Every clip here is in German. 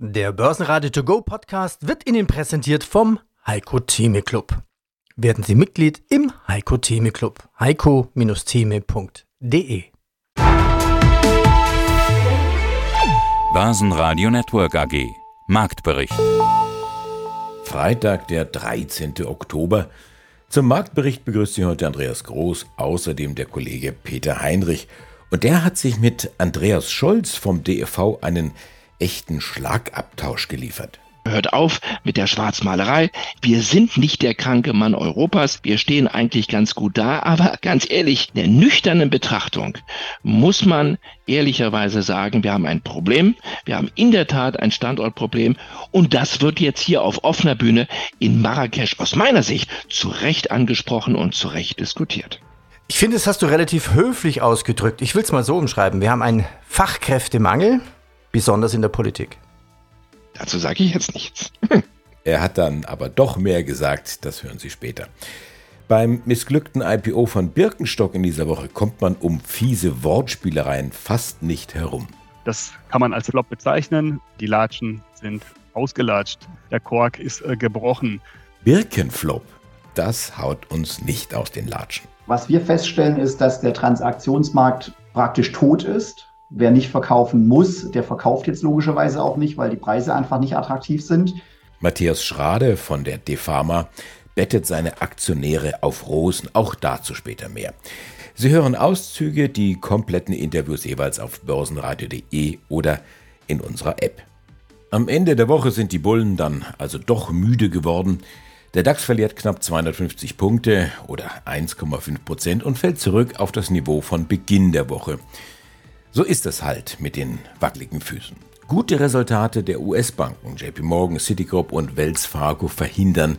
Der Börsenradio To Go Podcast wird Ihnen präsentiert vom Heiko Theme Club. Werden Sie Mitglied im Heiko Theme Club. heiko-theme.de Börsenradio Network AG Marktbericht Freitag, der 13. Oktober. Zum Marktbericht begrüßt Sie heute Andreas Groß, außerdem der Kollege Peter Heinrich. Und der hat sich mit Andreas Scholz vom DFV einen echten Schlagabtausch geliefert. Hört auf mit der Schwarzmalerei. Wir sind nicht der kranke Mann Europas. Wir stehen eigentlich ganz gut da. Aber ganz ehrlich, in der nüchternen Betrachtung muss man ehrlicherweise sagen, wir haben ein Problem. Wir haben in der Tat ein Standortproblem. Und das wird jetzt hier auf offener Bühne in Marrakesch aus meiner Sicht zu Recht angesprochen und zu Recht diskutiert. Ich finde, das hast du relativ höflich ausgedrückt. Ich will es mal so umschreiben. Wir haben einen Fachkräftemangel besonders in der Politik. Dazu sage ich jetzt nichts. er hat dann aber doch mehr gesagt, das hören Sie später. Beim missglückten IPO von Birkenstock in dieser Woche kommt man um fiese Wortspielereien fast nicht herum. Das kann man als Flop bezeichnen. Die Latschen sind ausgelatscht. Der Kork ist äh, gebrochen. Birkenflop, das haut uns nicht aus den Latschen. Was wir feststellen, ist, dass der Transaktionsmarkt praktisch tot ist. Wer nicht verkaufen muss, der verkauft jetzt logischerweise auch nicht, weil die Preise einfach nicht attraktiv sind. Matthias Schrade von der Defama bettet seine Aktionäre auf Rosen, auch dazu später mehr. Sie hören Auszüge, die kompletten Interviews jeweils auf börsenradio.de oder in unserer App. Am Ende der Woche sind die Bullen dann also doch müde geworden. Der DAX verliert knapp 250 Punkte oder 1,5 Prozent und fällt zurück auf das Niveau von Beginn der Woche. So ist es halt mit den wackeligen Füßen. Gute Resultate der US-Banken JP Morgan, Citigroup und Wells Fargo verhindern,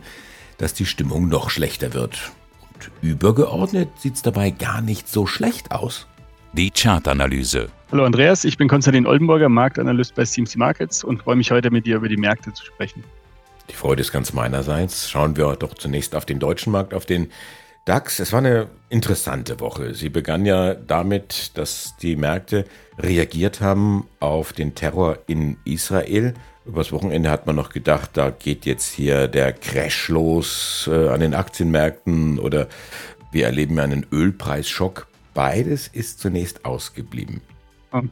dass die Stimmung noch schlechter wird. Und übergeordnet sieht es dabei gar nicht so schlecht aus. Die Chartanalyse. Hallo Andreas, ich bin Konstantin Oldenburger, Marktanalyst bei CMC Markets und freue mich heute mit dir über die Märkte zu sprechen. Die Freude ist ganz meinerseits. Schauen wir doch zunächst auf den deutschen Markt, auf den DAX, es war eine interessante Woche. Sie begann ja damit, dass die Märkte reagiert haben auf den Terror in Israel. Übers Wochenende hat man noch gedacht, da geht jetzt hier der Crash los äh, an den Aktienmärkten oder wir erleben einen Ölpreisschock. Beides ist zunächst ausgeblieben.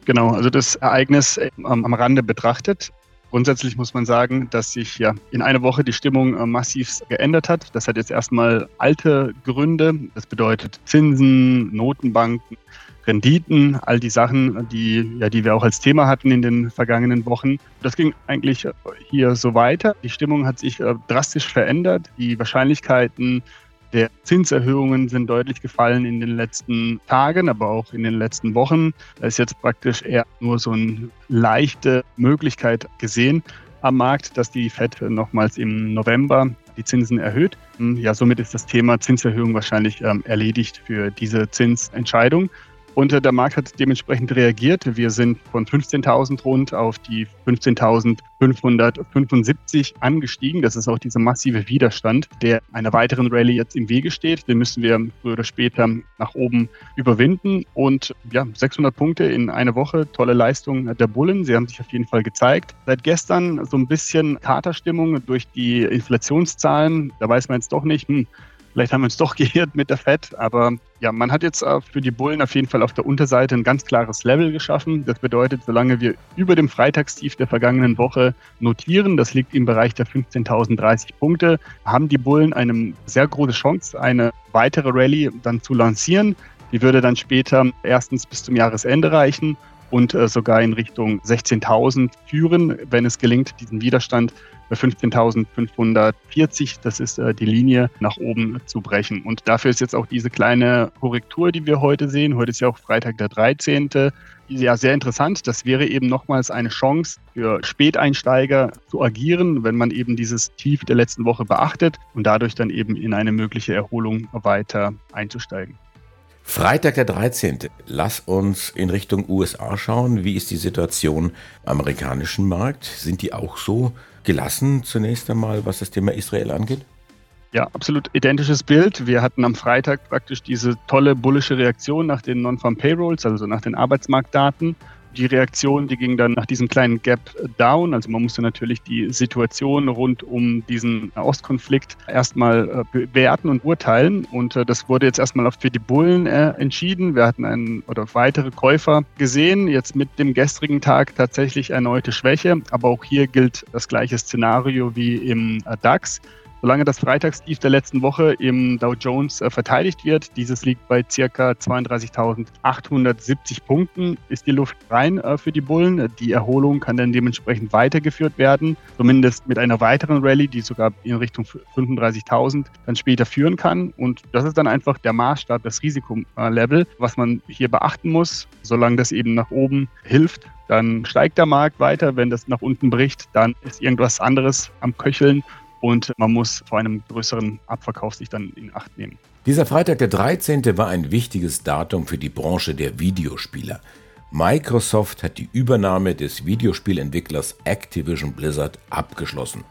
Genau, also das Ereignis äh, am Rande betrachtet Grundsätzlich muss man sagen, dass sich ja in einer Woche die Stimmung äh, massiv geändert hat. Das hat jetzt erstmal alte Gründe. Das bedeutet Zinsen, Notenbanken, Renditen, all die Sachen, die, ja, die wir auch als Thema hatten in den vergangenen Wochen. Das ging eigentlich hier so weiter. Die Stimmung hat sich äh, drastisch verändert. Die Wahrscheinlichkeiten der Zinserhöhungen sind deutlich gefallen in den letzten Tagen, aber auch in den letzten Wochen. Da ist jetzt praktisch eher nur so eine leichte Möglichkeit gesehen am Markt, dass die Fed nochmals im November die Zinsen erhöht. Ja, somit ist das Thema Zinserhöhung wahrscheinlich ähm, erledigt für diese Zinsentscheidung. Und der Markt hat dementsprechend reagiert. Wir sind von 15.000 rund auf die 15.575 angestiegen. Das ist auch dieser massive Widerstand, der einer weiteren Rallye jetzt im Wege steht. Den müssen wir früher oder später nach oben überwinden. Und ja, 600 Punkte in einer Woche, tolle Leistung der Bullen. Sie haben sich auf jeden Fall gezeigt. Seit gestern so ein bisschen Katerstimmung durch die Inflationszahlen. Da weiß man jetzt doch nicht, hm, Vielleicht haben wir uns doch geirrt mit der Fed, aber ja, man hat jetzt äh, für die Bullen auf jeden Fall auf der Unterseite ein ganz klares Level geschaffen. Das bedeutet, solange wir über dem Freitagstief der vergangenen Woche notieren, das liegt im Bereich der 15.030 Punkte, haben die Bullen eine sehr große Chance, eine weitere Rallye dann zu lancieren. Die würde dann später erstens bis zum Jahresende reichen und äh, sogar in Richtung 16.000 führen, wenn es gelingt, diesen Widerstand bei 15.540, das ist äh, die Linie, nach oben zu brechen. Und dafür ist jetzt auch diese kleine Korrektur, die wir heute sehen. Heute ist ja auch Freitag der 13. Ja, sehr interessant. Das wäre eben nochmals eine Chance für Späteinsteiger zu agieren, wenn man eben dieses Tief der letzten Woche beachtet und dadurch dann eben in eine mögliche Erholung weiter einzusteigen. Freitag der 13. Lass uns in Richtung USA schauen. Wie ist die Situation am amerikanischen Markt? Sind die auch so gelassen zunächst einmal, was das Thema Israel angeht? Ja, absolut identisches Bild. Wir hatten am Freitag praktisch diese tolle bullische Reaktion nach den Non-Farm Payrolls, also nach den Arbeitsmarktdaten. Die Reaktion, die ging dann nach diesem kleinen Gap down. Also man musste natürlich die Situation rund um diesen Ostkonflikt erstmal äh, bewerten und urteilen. Und äh, das wurde jetzt erstmal für die Bullen äh, entschieden. Wir hatten einen oder weitere Käufer gesehen. Jetzt mit dem gestrigen Tag tatsächlich erneute Schwäche. Aber auch hier gilt das gleiche Szenario wie im DAX. Solange das Freitagstief der letzten Woche im Dow Jones äh, verteidigt wird, dieses liegt bei ca. 32.870 Punkten, ist die Luft rein äh, für die Bullen. Die Erholung kann dann dementsprechend weitergeführt werden, zumindest mit einer weiteren Rallye, die sogar in Richtung 35.000 dann später führen kann. Und das ist dann einfach der Maßstab, das Risikolevel, was man hier beachten muss. Solange das eben nach oben hilft, dann steigt der Markt weiter. Wenn das nach unten bricht, dann ist irgendwas anderes am Köcheln und man muss vor einem größeren Abverkauf sich dann in Acht nehmen. Dieser Freitag, der 13., war ein wichtiges Datum für die Branche der Videospieler. Microsoft hat die Übernahme des Videospielentwicklers Activision Blizzard abgeschlossen,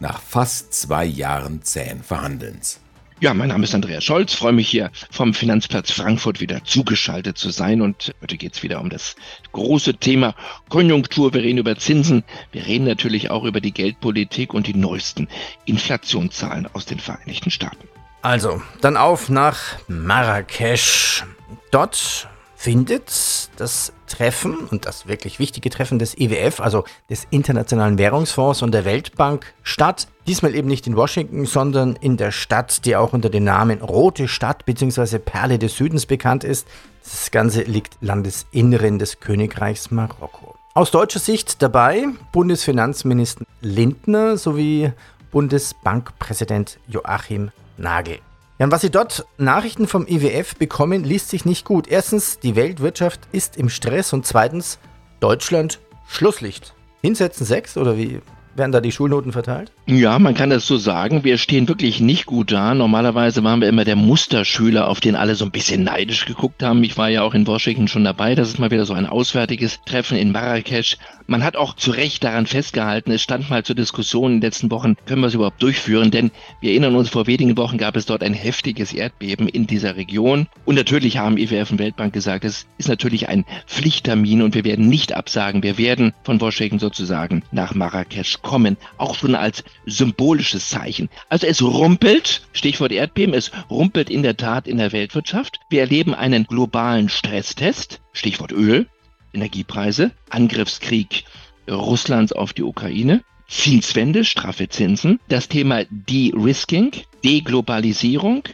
nach fast zwei Jahren zähen Verhandelns. Ja, mein Name ist Andreas Scholz, freue mich hier vom Finanzplatz Frankfurt wieder zugeschaltet zu sein und heute geht es wieder um das große Thema Konjunktur. Wir reden über Zinsen, wir reden natürlich auch über die Geldpolitik und die neuesten Inflationszahlen aus den Vereinigten Staaten. Also, dann auf nach Marrakesch. Dort findet das Treffen und das wirklich wichtige Treffen des IWF, also des Internationalen Währungsfonds und der Weltbank statt. Diesmal eben nicht in Washington, sondern in der Stadt, die auch unter dem Namen Rote Stadt bzw. Perle des Südens bekannt ist. Das Ganze liegt Landesinneren des Königreichs Marokko. Aus deutscher Sicht dabei Bundesfinanzminister Lindner sowie Bundesbankpräsident Joachim Nagel. Ja, und was Sie dort Nachrichten vom IWF bekommen, liest sich nicht gut. Erstens, die Weltwirtschaft ist im Stress und zweitens, Deutschland Schlusslicht. Hinsetzen sechs oder wie werden da die Schulnoten verteilt? Ja, man kann das so sagen. Wir stehen wirklich nicht gut da. Normalerweise waren wir immer der Musterschüler, auf den alle so ein bisschen neidisch geguckt haben. Ich war ja auch in Washington schon dabei. Das ist mal wieder so ein auswärtiges Treffen in Marrakesch. Man hat auch zu Recht daran festgehalten, es stand mal zur Diskussion in den letzten Wochen, können wir es überhaupt durchführen? Denn wir erinnern uns, vor wenigen Wochen gab es dort ein heftiges Erdbeben in dieser Region. Und natürlich haben IWF und Weltbank gesagt, es ist natürlich ein Pflichttermin und wir werden nicht absagen. Wir werden von Washington sozusagen nach Marrakesch kommen, auch schon als symbolisches Zeichen. Also es rumpelt, Stichwort Erdbeben, es rumpelt in der Tat in der Weltwirtschaft. Wir erleben einen globalen Stresstest, Stichwort Öl. Energiepreise, Angriffskrieg Russlands auf die Ukraine, Zinswende, straffe Zinsen, das Thema De-Risking, Deglobalisierung,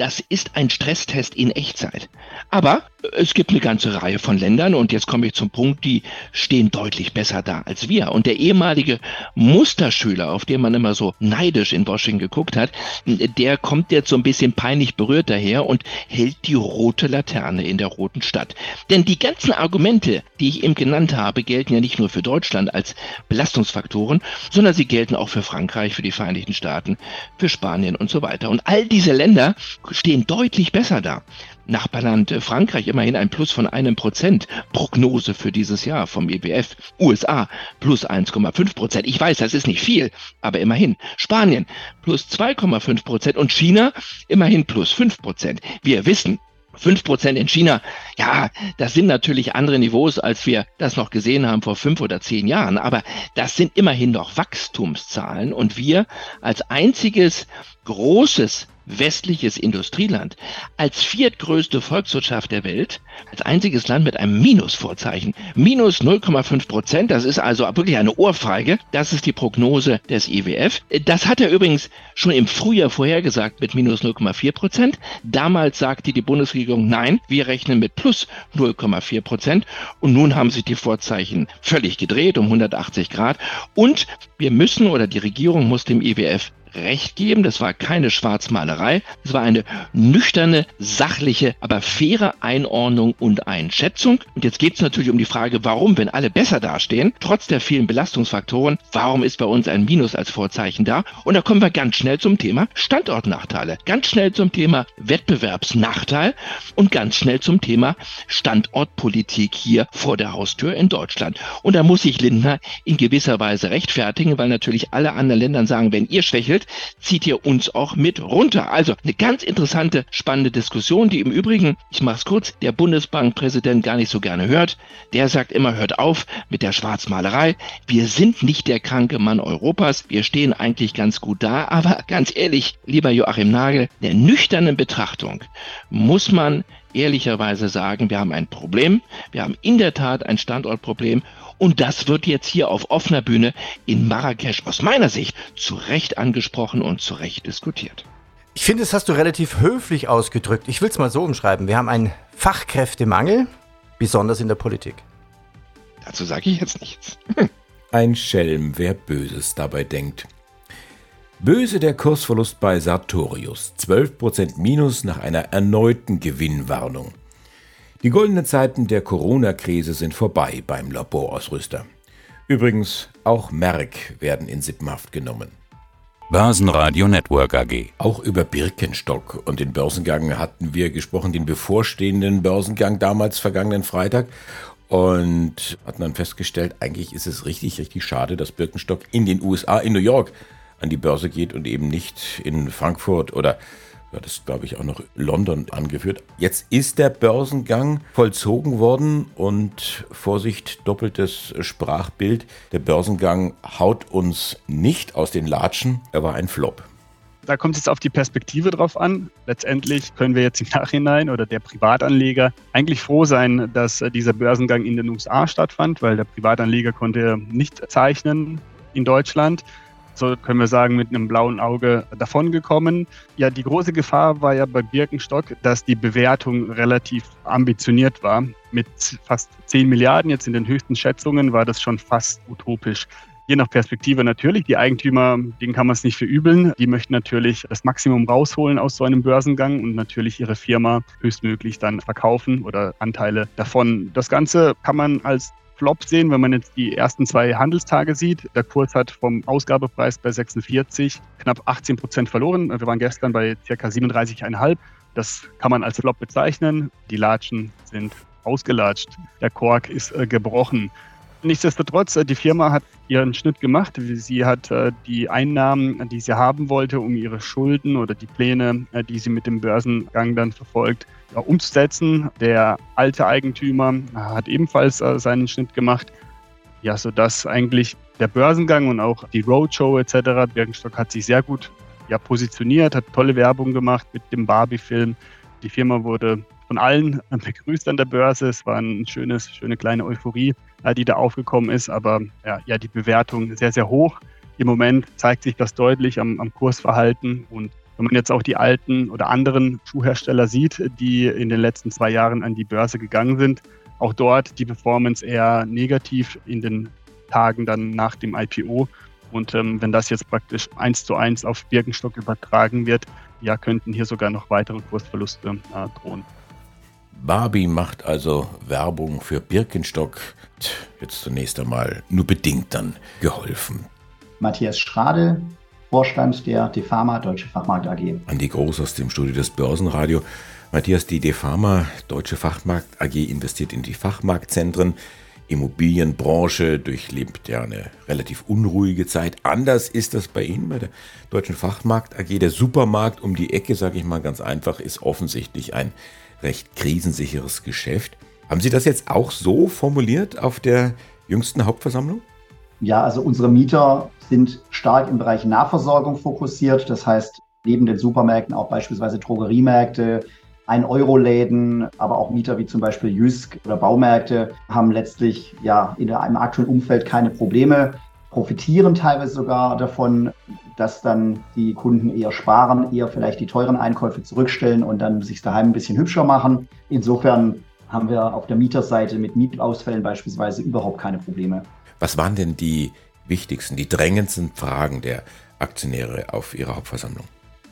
das ist ein Stresstest in Echtzeit. Aber es gibt eine ganze Reihe von Ländern und jetzt komme ich zum Punkt, die stehen deutlich besser da als wir. Und der ehemalige Musterschüler, auf den man immer so neidisch in Washington geguckt hat, der kommt jetzt so ein bisschen peinlich berührt daher und hält die rote Laterne in der roten Stadt. Denn die ganzen Argumente, die ich eben genannt habe, gelten ja nicht nur für Deutschland als Belastungsfaktoren, sondern sie gelten auch für Frankreich, für die Vereinigten Staaten, für Spanien und so weiter. Und all diese Länder stehen deutlich besser da. Nachbarland Frankreich immerhin ein Plus von einem Prozent. Prognose für dieses Jahr vom IWF. E USA plus 1,5 Prozent. Ich weiß, das ist nicht viel, aber immerhin. Spanien plus 2,5 Prozent und China immerhin plus 5 Prozent. Wir wissen, 5% in China, ja, das sind natürlich andere Niveaus, als wir das noch gesehen haben vor fünf oder zehn Jahren. Aber das sind immerhin noch Wachstumszahlen. Und wir als einziges großes westliches Industrieland, als viertgrößte Volkswirtschaft der Welt, als einziges Land mit einem Minusvorzeichen. Minus 0,5 Prozent, das ist also wirklich eine Ohrfeige. Das ist die Prognose des IWF. Das hat er übrigens schon im Frühjahr vorhergesagt mit minus 0,4 Prozent. Damals sagte die Bundesregierung, nein, wir rechnen mit plus 0,4 Prozent. Und nun haben sich die Vorzeichen völlig gedreht um 180 Grad. Und wir müssen oder die Regierung muss dem IWF recht geben. Das war keine Schwarzmalerei. Es war eine nüchterne, sachliche, aber faire Einordnung und Einschätzung. Und jetzt geht es natürlich um die Frage, warum, wenn alle besser dastehen, trotz der vielen Belastungsfaktoren, warum ist bei uns ein Minus als Vorzeichen da? Und da kommen wir ganz schnell zum Thema Standortnachteile, ganz schnell zum Thema Wettbewerbsnachteil und ganz schnell zum Thema Standortpolitik hier vor der Haustür in Deutschland. Und da muss sich Lindner in gewisser Weise rechtfertigen, weil natürlich alle anderen Länder sagen, wenn ihr schwächelt, fällt, zieht ihr uns auch mit runter. Also eine ganz interessante, spannende Diskussion, die im Übrigen, ich mache es kurz, der Bundesbankpräsident gar nicht so gerne hört. Der sagt immer, hört auf mit der Schwarzmalerei. Wir sind nicht der kranke Mann Europas. Wir stehen eigentlich ganz gut da. Aber ganz ehrlich, lieber Joachim Nagel, der nüchternen Betrachtung muss man ehrlicherweise sagen, wir haben ein Problem. Wir haben in der Tat ein Standortproblem. Und das wird jetzt hier auf offener Bühne in Marrakesch aus meiner Sicht zu Recht angesprochen und zu Recht diskutiert. Ich finde, das hast du relativ höflich ausgedrückt. Ich will es mal so umschreiben. Wir haben einen Fachkräftemangel, besonders in der Politik. Dazu sage ich jetzt nichts. Ein Schelm, wer Böses dabei denkt. Böse der Kursverlust bei Sartorius. 12% Minus nach einer erneuten Gewinnwarnung. Die goldenen Zeiten der Corona-Krise sind vorbei beim Laborausrüster. Übrigens, auch Merck werden in Sippenhaft genommen. Börsenradio Network AG. Auch über Birkenstock und den Börsengang hatten wir gesprochen, den bevorstehenden Börsengang damals vergangenen Freitag. Und hatten dann festgestellt, eigentlich ist es richtig, richtig schade, dass Birkenstock in den USA, in New York, an die Börse geht und eben nicht in Frankfurt oder ja, das glaube ich auch noch London angeführt. Jetzt ist der Börsengang vollzogen worden und Vorsicht, doppeltes Sprachbild. Der Börsengang haut uns nicht aus den Latschen, er war ein Flop. Da kommt es jetzt auf die Perspektive drauf an. Letztendlich können wir jetzt im Nachhinein oder der Privatanleger eigentlich froh sein, dass dieser Börsengang in den USA stattfand, weil der Privatanleger konnte nicht zeichnen in Deutschland so können wir sagen, mit einem blauen Auge davongekommen. Ja, die große Gefahr war ja bei Birkenstock, dass die Bewertung relativ ambitioniert war. Mit fast 10 Milliarden jetzt in den höchsten Schätzungen war das schon fast utopisch. Je nach Perspektive natürlich. Die Eigentümer, denen kann man es nicht verübeln. Die möchten natürlich das Maximum rausholen aus so einem Börsengang und natürlich ihre Firma höchstmöglich dann verkaufen oder Anteile davon. Das Ganze kann man als Flop sehen, wenn man jetzt die ersten zwei Handelstage sieht. Der Kurs hat vom Ausgabepreis bei 46 knapp 18 Prozent verloren. Wir waren gestern bei ca. 37,5. Das kann man als Flop bezeichnen. Die Latschen sind ausgelatscht. Der Kork ist äh, gebrochen. Nichtsdestotrotz, äh, die Firma hat ihren Schnitt gemacht. Sie hat äh, die Einnahmen, die sie haben wollte, um ihre Schulden oder die Pläne, äh, die sie mit dem Börsengang dann verfolgt, umzusetzen. Der alte Eigentümer hat ebenfalls seinen Schnitt gemacht. Ja, sodass eigentlich der Börsengang und auch die Roadshow etc. Birkenstock hat sich sehr gut ja, positioniert, hat tolle Werbung gemacht mit dem Barbie-Film. Die Firma wurde von allen begrüßt an der Börse. Es war eine schönes, schöne kleine Euphorie, äh, die da aufgekommen ist. Aber ja, ja, die Bewertung sehr, sehr hoch. Im Moment zeigt sich das deutlich am, am Kursverhalten. Und wenn man jetzt auch die alten oder anderen Schuhhersteller sieht, die in den letzten zwei Jahren an die Börse gegangen sind, auch dort die Performance eher negativ in den Tagen dann nach dem IPO. Und ähm, wenn das jetzt praktisch eins zu eins auf Birkenstock übertragen wird, ja, könnten hier sogar noch weitere Kursverluste äh, drohen. Barbie macht also Werbung für Birkenstock. Jetzt zunächst einmal nur bedingt dann geholfen. Matthias Strade, Vorstand der Defama Deutsche Fachmarkt AG. Andi Groß aus dem Studio des Börsenradio. Matthias, die Defama Deutsche Fachmarkt AG investiert in die Fachmarktzentren. Immobilienbranche durchlebt ja eine relativ unruhige Zeit. Anders ist das bei Ihnen bei der Deutschen Fachmarkt AG. Der Supermarkt um die Ecke, sage ich mal ganz einfach, ist offensichtlich ein recht krisensicheres Geschäft. Haben Sie das jetzt auch so formuliert auf der jüngsten Hauptversammlung? Ja, also unsere Mieter sind stark im Bereich Nahversorgung fokussiert. Das heißt, neben den Supermärkten auch beispielsweise Drogeriemärkte, ein-Euro-Läden, aber auch Mieter wie zum Beispiel Jysk oder Baumärkte haben letztlich ja in einem aktuellen Umfeld keine Probleme, profitieren teilweise sogar davon, dass dann die Kunden eher sparen, eher vielleicht die teuren Einkäufe zurückstellen und dann sich daheim ein bisschen hübscher machen. Insofern haben wir auf der Mieterseite mit Mietausfällen beispielsweise überhaupt keine Probleme. Was waren denn die wichtigsten, die drängendsten Fragen der Aktionäre auf ihrer Hauptversammlung?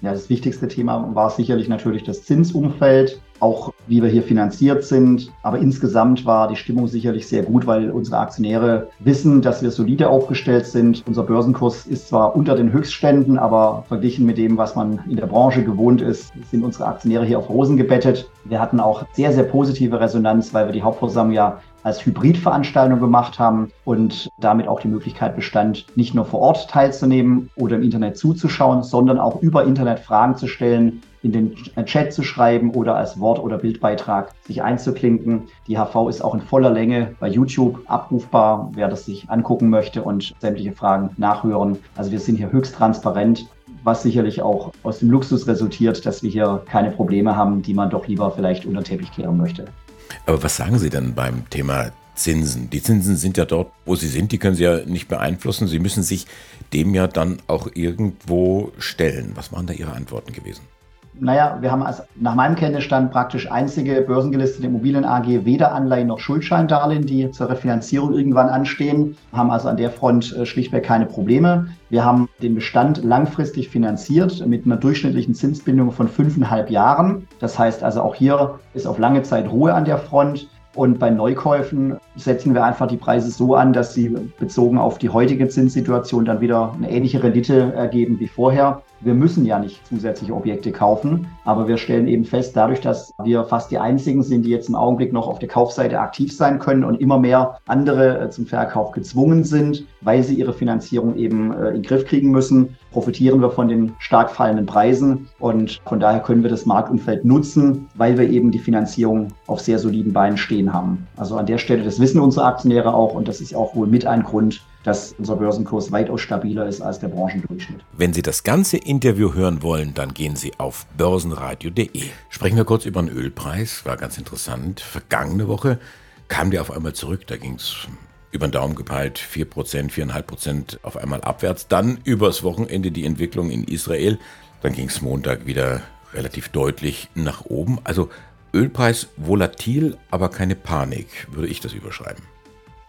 Ja, das wichtigste Thema war sicherlich natürlich das Zinsumfeld. Auch wie wir hier finanziert sind. Aber insgesamt war die Stimmung sicherlich sehr gut, weil unsere Aktionäre wissen, dass wir solide aufgestellt sind. Unser Börsenkurs ist zwar unter den Höchstständen, aber verglichen mit dem, was man in der Branche gewohnt ist, sind unsere Aktionäre hier auf Rosen gebettet. Wir hatten auch sehr, sehr positive Resonanz, weil wir die Hauptversammlung ja als Hybridveranstaltung gemacht haben und damit auch die Möglichkeit bestand, nicht nur vor Ort teilzunehmen oder im Internet zuzuschauen, sondern auch über Internet Fragen zu stellen, in den Chat zu schreiben oder als Wort- oder Bildbeitrag sich einzuklinken. Die HV ist auch in voller Länge bei YouTube abrufbar, wer das sich angucken möchte und sämtliche Fragen nachhören. Also wir sind hier höchst transparent was sicherlich auch aus dem Luxus resultiert, dass wir hier keine Probleme haben, die man doch lieber vielleicht unter Teppich kehren möchte. Aber was sagen Sie denn beim Thema Zinsen? Die Zinsen sind ja dort, wo sie sind, die können Sie ja nicht beeinflussen. Sie müssen sich dem ja dann auch irgendwo stellen. Was waren da Ihre Antworten gewesen? Naja, wir haben als, nach meinem Kenntnisstand praktisch einzige börsengelistete Immobilien AG weder Anleihen noch Schuldscheindarlehen, die zur Refinanzierung irgendwann anstehen, haben also an der Front äh, schlichtweg keine Probleme. Wir haben den Bestand langfristig finanziert mit einer durchschnittlichen Zinsbindung von fünfeinhalb Jahren. Das heißt also auch hier ist auf lange Zeit Ruhe an der Front. Und bei Neukäufen setzen wir einfach die Preise so an, dass sie bezogen auf die heutige Zinssituation dann wieder eine ähnliche Rendite ergeben wie vorher. Wir müssen ja nicht zusätzliche Objekte kaufen, aber wir stellen eben fest, dadurch, dass wir fast die einzigen sind, die jetzt im Augenblick noch auf der Kaufseite aktiv sein können und immer mehr andere äh, zum Verkauf gezwungen sind, weil sie ihre Finanzierung eben äh, in den Griff kriegen müssen, profitieren wir von den stark fallenden Preisen und von daher können wir das Marktumfeld nutzen, weil wir eben die Finanzierung auf sehr soliden Beinen stehen haben. Also an der Stelle, das wissen unsere Aktionäre auch und das ist auch wohl mit ein Grund, dass unser Börsenkurs weitaus stabiler ist als der Branchendurchschnitt. Wenn Sie das ganze Interview hören wollen, dann gehen Sie auf börsenradio.de. Sprechen wir kurz über den Ölpreis, war ganz interessant. Vergangene Woche kam der auf einmal zurück, da ging es über den Daumen gepeilt 4%, 4,5% auf einmal abwärts. Dann übers Wochenende die Entwicklung in Israel. Dann ging es Montag wieder relativ deutlich nach oben. Also Ölpreis volatil, aber keine Panik, würde ich das überschreiben.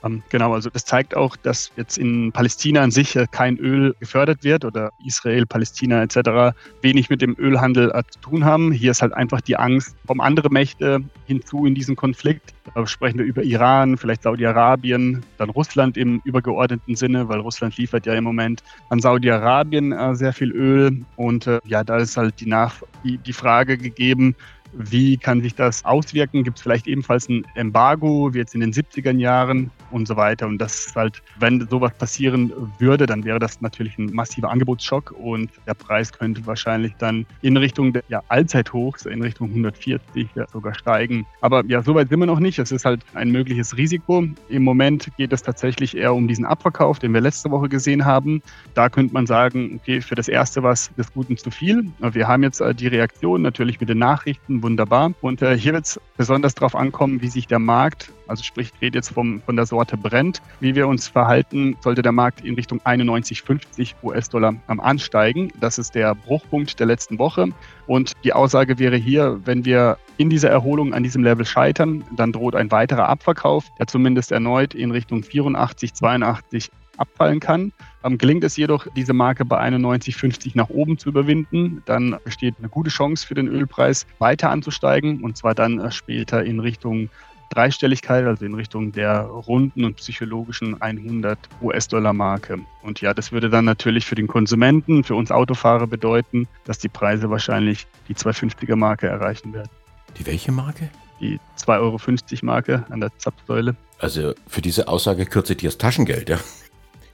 Ähm, genau, also das zeigt auch, dass jetzt in Palästina an sich kein Öl gefördert wird oder Israel, Palästina etc. wenig mit dem Ölhandel äh, zu tun haben. Hier ist halt einfach die Angst, kommen andere Mächte hinzu in diesen Konflikt. Da sprechen wir über Iran, vielleicht Saudi-Arabien, dann Russland im übergeordneten Sinne, weil Russland liefert ja im Moment an Saudi-Arabien äh, sehr viel Öl. Und äh, ja, da ist halt die, Nach die, die Frage gegeben, wie kann sich das auswirken? Gibt es vielleicht ebenfalls ein Embargo, wie jetzt in den 70er Jahren und so weiter? Und das ist halt, wenn sowas passieren würde, dann wäre das natürlich ein massiver Angebotsschock und der Preis könnte wahrscheinlich dann in Richtung der ja, Allzeithochs, in Richtung 140 ja, sogar steigen. Aber ja, so weit sind wir noch nicht. Es ist halt ein mögliches Risiko. Im Moment geht es tatsächlich eher um diesen Abverkauf, den wir letzte Woche gesehen haben. Da könnte man sagen, okay, für das Erste war es des Guten zu viel. Wir haben jetzt äh, die Reaktion natürlich mit den Nachrichten wunderbar. Und äh, hier wird es besonders darauf ankommen, wie sich der Markt, also sprich, ich rede jetzt vom, von der Sorte Brent, wie wir uns verhalten, sollte der Markt in Richtung 91,50 US-Dollar am Ansteigen. Das ist der Bruchpunkt der letzten Woche. Und die Aussage wäre hier, wenn wir in dieser Erholung an diesem Level scheitern, dann droht ein weiterer Abverkauf, der zumindest erneut in Richtung 84, 82 abfallen kann. Ähm, gelingt es jedoch, diese Marke bei 91,50 nach oben zu überwinden, dann besteht eine gute Chance für den Ölpreis weiter anzusteigen und zwar dann äh, später in Richtung Dreistelligkeit, also in Richtung der runden und psychologischen 100 US-Dollar-Marke. Und ja, das würde dann natürlich für den Konsumenten, für uns Autofahrer bedeuten, dass die Preise wahrscheinlich die 250er-Marke erreichen werden. Die welche Marke? Die 2,50 Euro Marke an der Zapfsäule. Also für diese Aussage kürze ich dir das Taschengeld, ja?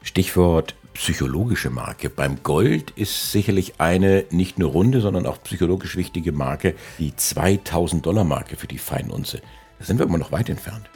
Stichwort psychologische Marke. Beim Gold ist sicherlich eine nicht nur runde, sondern auch psychologisch wichtige Marke die 2000 Dollar Marke für die Feinunze. Da sind wir immer noch weit entfernt.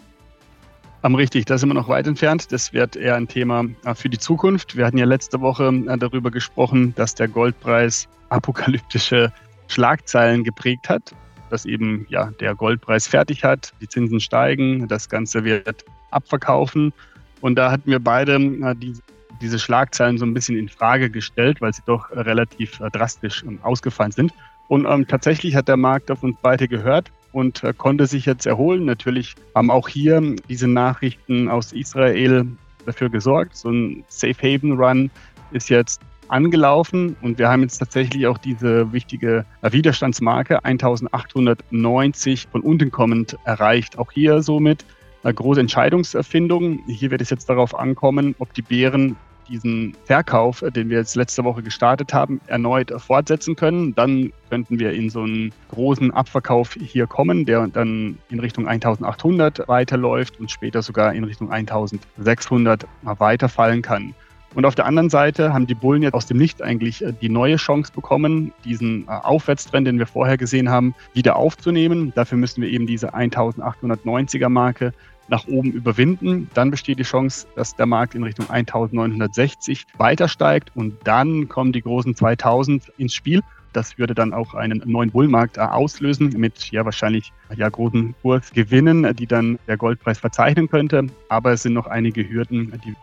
Am richtig, da sind wir noch weit entfernt. Das wird eher ein Thema äh, für die Zukunft. Wir hatten ja letzte Woche äh, darüber gesprochen, dass der Goldpreis apokalyptische Schlagzeilen geprägt hat, dass eben ja der Goldpreis fertig hat, die Zinsen steigen, das Ganze wird abverkaufen und da hatten wir beide äh, die, diese Schlagzeilen so ein bisschen in Frage gestellt, weil sie doch äh, relativ äh, drastisch ähm, ausgefallen sind. Und ähm, tatsächlich hat der Markt auf uns beide gehört und äh, konnte sich jetzt erholen. Natürlich haben auch hier diese Nachrichten aus Israel dafür gesorgt. So ein Safe Haven Run ist jetzt angelaufen und wir haben jetzt tatsächlich auch diese wichtige Widerstandsmarke 1890 von unten kommend erreicht. Auch hier somit eine große Entscheidungserfindung. Hier wird es jetzt darauf ankommen, ob die Bären diesen Verkauf, äh, den wir jetzt letzte Woche gestartet haben, erneut fortsetzen können. Dann könnten wir in so einen großen Abverkauf hier kommen, der dann in Richtung 1800 weiterläuft und später sogar in Richtung 1600 weiterfallen kann. Und auf der anderen Seite haben die Bullen jetzt aus dem Nichts eigentlich äh, die neue Chance bekommen, diesen äh, Aufwärtstrend, den wir vorher gesehen haben, wieder aufzunehmen. Dafür müssen wir eben diese 1890er Marke nach oben überwinden. Dann besteht die Chance, dass der Markt in Richtung 1960 weiter steigt und dann kommen die großen 2000 ins Spiel. Das würde dann auch einen neuen Bullmarkt äh, auslösen mit ja wahrscheinlich ja großen Kursgewinnen, die dann der Goldpreis verzeichnen könnte. Aber es sind noch einige Hürden, die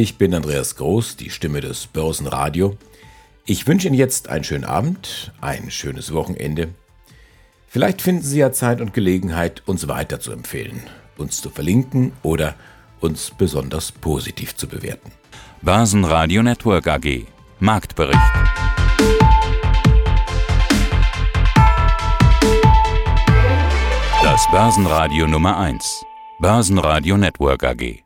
ich bin Andreas Groß, die Stimme des Börsenradio. Ich wünsche Ihnen jetzt einen schönen Abend, ein schönes Wochenende Vielleicht finden Sie ja Zeit und Gelegenheit, uns weiter zu empfehlen, uns zu verlinken oder uns besonders positiv zu bewerten. Börsenradio Network AG Marktbericht. Das Börsenradio Nummer 1. Börsenradio Network AG.